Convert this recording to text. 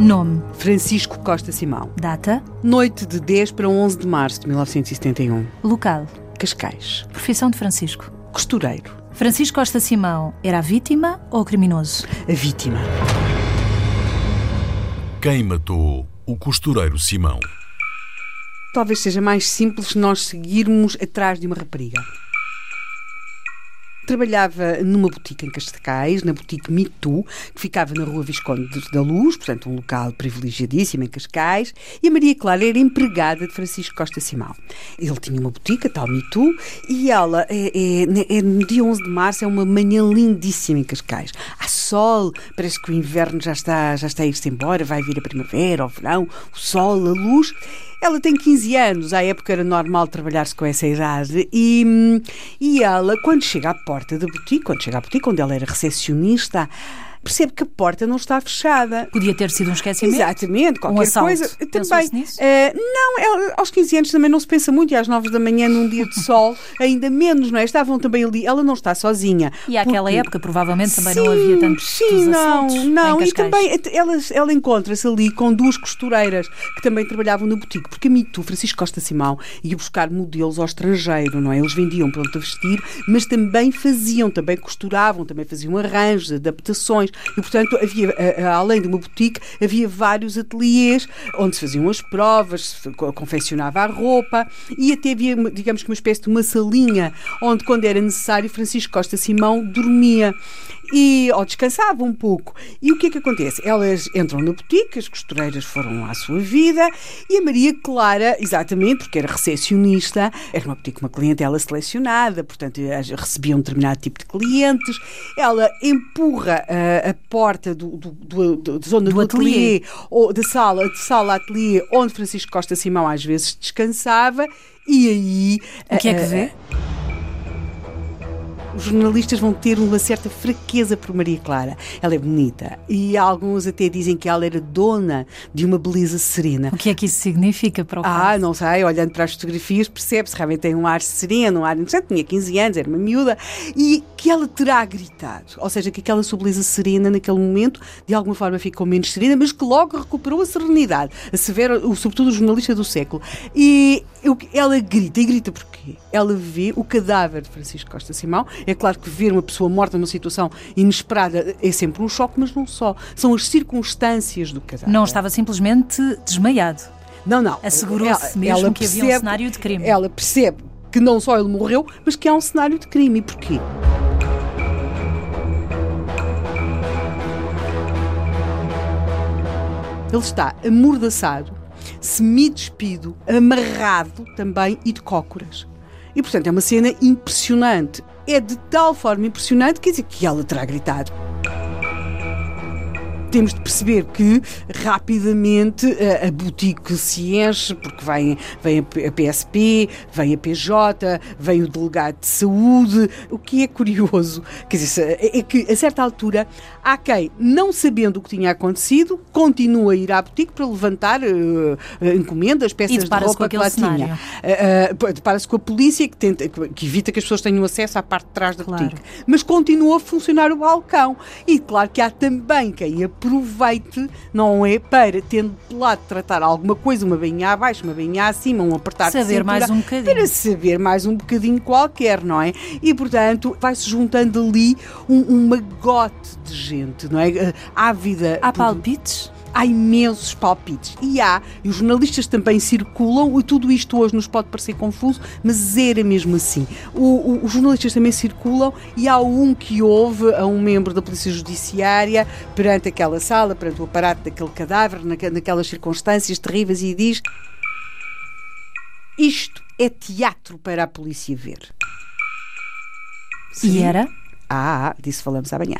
Nome. Francisco Costa Simão. Data. Noite de 10 para 11 de março de 1971. Local. Cascais. Profissão de Francisco. Costureiro. Francisco Costa Simão era a vítima ou o criminoso? A vítima. Quem matou o costureiro Simão? Talvez seja mais simples nós seguirmos atrás de uma rapariga. Trabalhava numa boutique em Cascais, na boutique Too, que ficava na rua Visconde da Luz, portanto um local privilegiadíssimo em Cascais, e a Maria Clara era empregada de Francisco Costa Simão. Ele tinha uma boutique, a tal Too, e ela, é, é, é, no dia 11 de março, é uma manhã lindíssima em Cascais. Há sol, parece que o inverno já está, já está a ir-se embora, vai vir a primavera, o verão, o sol, a luz. Ela tem 15 anos, à época era normal trabalhar-se com essa idade, e, e ela, quando chega à porta da boutique, quando chega à boutique, onde ela era recepcionista, percebe que a porta não está fechada. Podia ter sido um esquecimento? Exatamente, qualquer um assalto. coisa. Também. Nisso? Uh, não, é, aos 15 anos também não se pensa muito, e às 9 da manhã, num dia de sol, ainda menos, não é? Estavam também ali, ela não está sozinha. E àquela porque... época, provavelmente, também sim, não havia tantos Sim, não, não. E também ela, ela encontra-se ali com duas costureiras que também trabalhavam no boutique, porque a Mitu, Francisco Costa Simão, ia buscar modelos ao estrangeiro, não é? Eles vendiam pronto a vestir, mas também faziam, também costuravam, também faziam arranjos, adaptações, e portanto havia, além de uma boutique, havia vários ateliês onde se faziam as provas, se confeccionava a roupa e até havia, digamos que uma espécie de uma salinha onde, quando era necessário, Francisco Costa Simão dormia e ou descansava um pouco. E o que é que acontece? Elas entram na boutique, as costureiras foram à sua vida e a Maria Clara, exatamente, porque era recepcionista, era uma boutique, uma clientela selecionada, portanto recebia um determinado tipo de clientes. Ela empurra a, a porta do, do, do, do zona do, do ateliê, ateliê ou da sala, de sala ateliê, onde Francisco Costa Simão às vezes descansava. E aí. O que é que vê? Os jornalistas vão ter uma certa fraqueza por Maria Clara. Ela é bonita e alguns até dizem que ela era dona de uma beleza serena. O que é que isso significa para o Ah, caso? não sei, olhando para as fotografias percebe-se, realmente tem um ar sereno, um ar interessante, tinha 15 anos, era uma miúda, e que ela terá gritado, ou seja, que aquela sua beleza serena naquele momento de alguma forma ficou menos serena, mas que logo recuperou a serenidade, a severa, sobretudo o jornalista do século. E ela grita, e grita porquê? Ela vê o cadáver de Francisco Costa Simão, é claro que ver uma pessoa morta numa situação inesperada é sempre um choque, mas não só. São as circunstâncias do cadáver. Não estava simplesmente desmaiado. Não, não. Assegurou-se mesmo ela que havia um cenário de crime. Ela percebe que não só ele morreu, mas que há um cenário de crime. E porquê? Ele está amordaçado, semi-despido, amarrado também e de cócoras. E, portanto, é uma cena impressionante. É de tal forma impressionante, dizer, que ela terá gritado temos de perceber que rapidamente a, a boutique se enche, porque vem, vem a PSP, vem a PJ, vem o delegado de saúde. O que é curioso, quer dizer, é que a certa altura há quem, não sabendo o que tinha acontecido, continua a ir à boutique para levantar uh, encomendas, peças de roupa que lá cenário. tinha. Uh, uh, Depara-se com a polícia que, tenta, que evita que as pessoas tenham acesso à parte de trás da claro. boutique. Mas continua a funcionar o balcão. E claro que há também quem aproveite, não é? Para, tendo de lado tratar alguma coisa, uma bainha abaixo, uma bainha acima, um apertar saber de cintura, mais um bocadinho. Para saber mais um bocadinho qualquer, não é? E, portanto, vai-se juntando ali um, um magote de gente, não é? Ávida. Há por- palpites? Há imensos palpites. E há, e os jornalistas também circulam, e tudo isto hoje nos pode parecer confuso, mas era mesmo assim. O- o- os jornalistas também circulam e há um que houve a um membro da Polícia Judiciária perante aquela sala, perante o aparato daquele cadáver, naque- naquelas circunstâncias terríveis, e diz: Isto é teatro para a polícia ver. E era? Ah, disso falamos amanhã.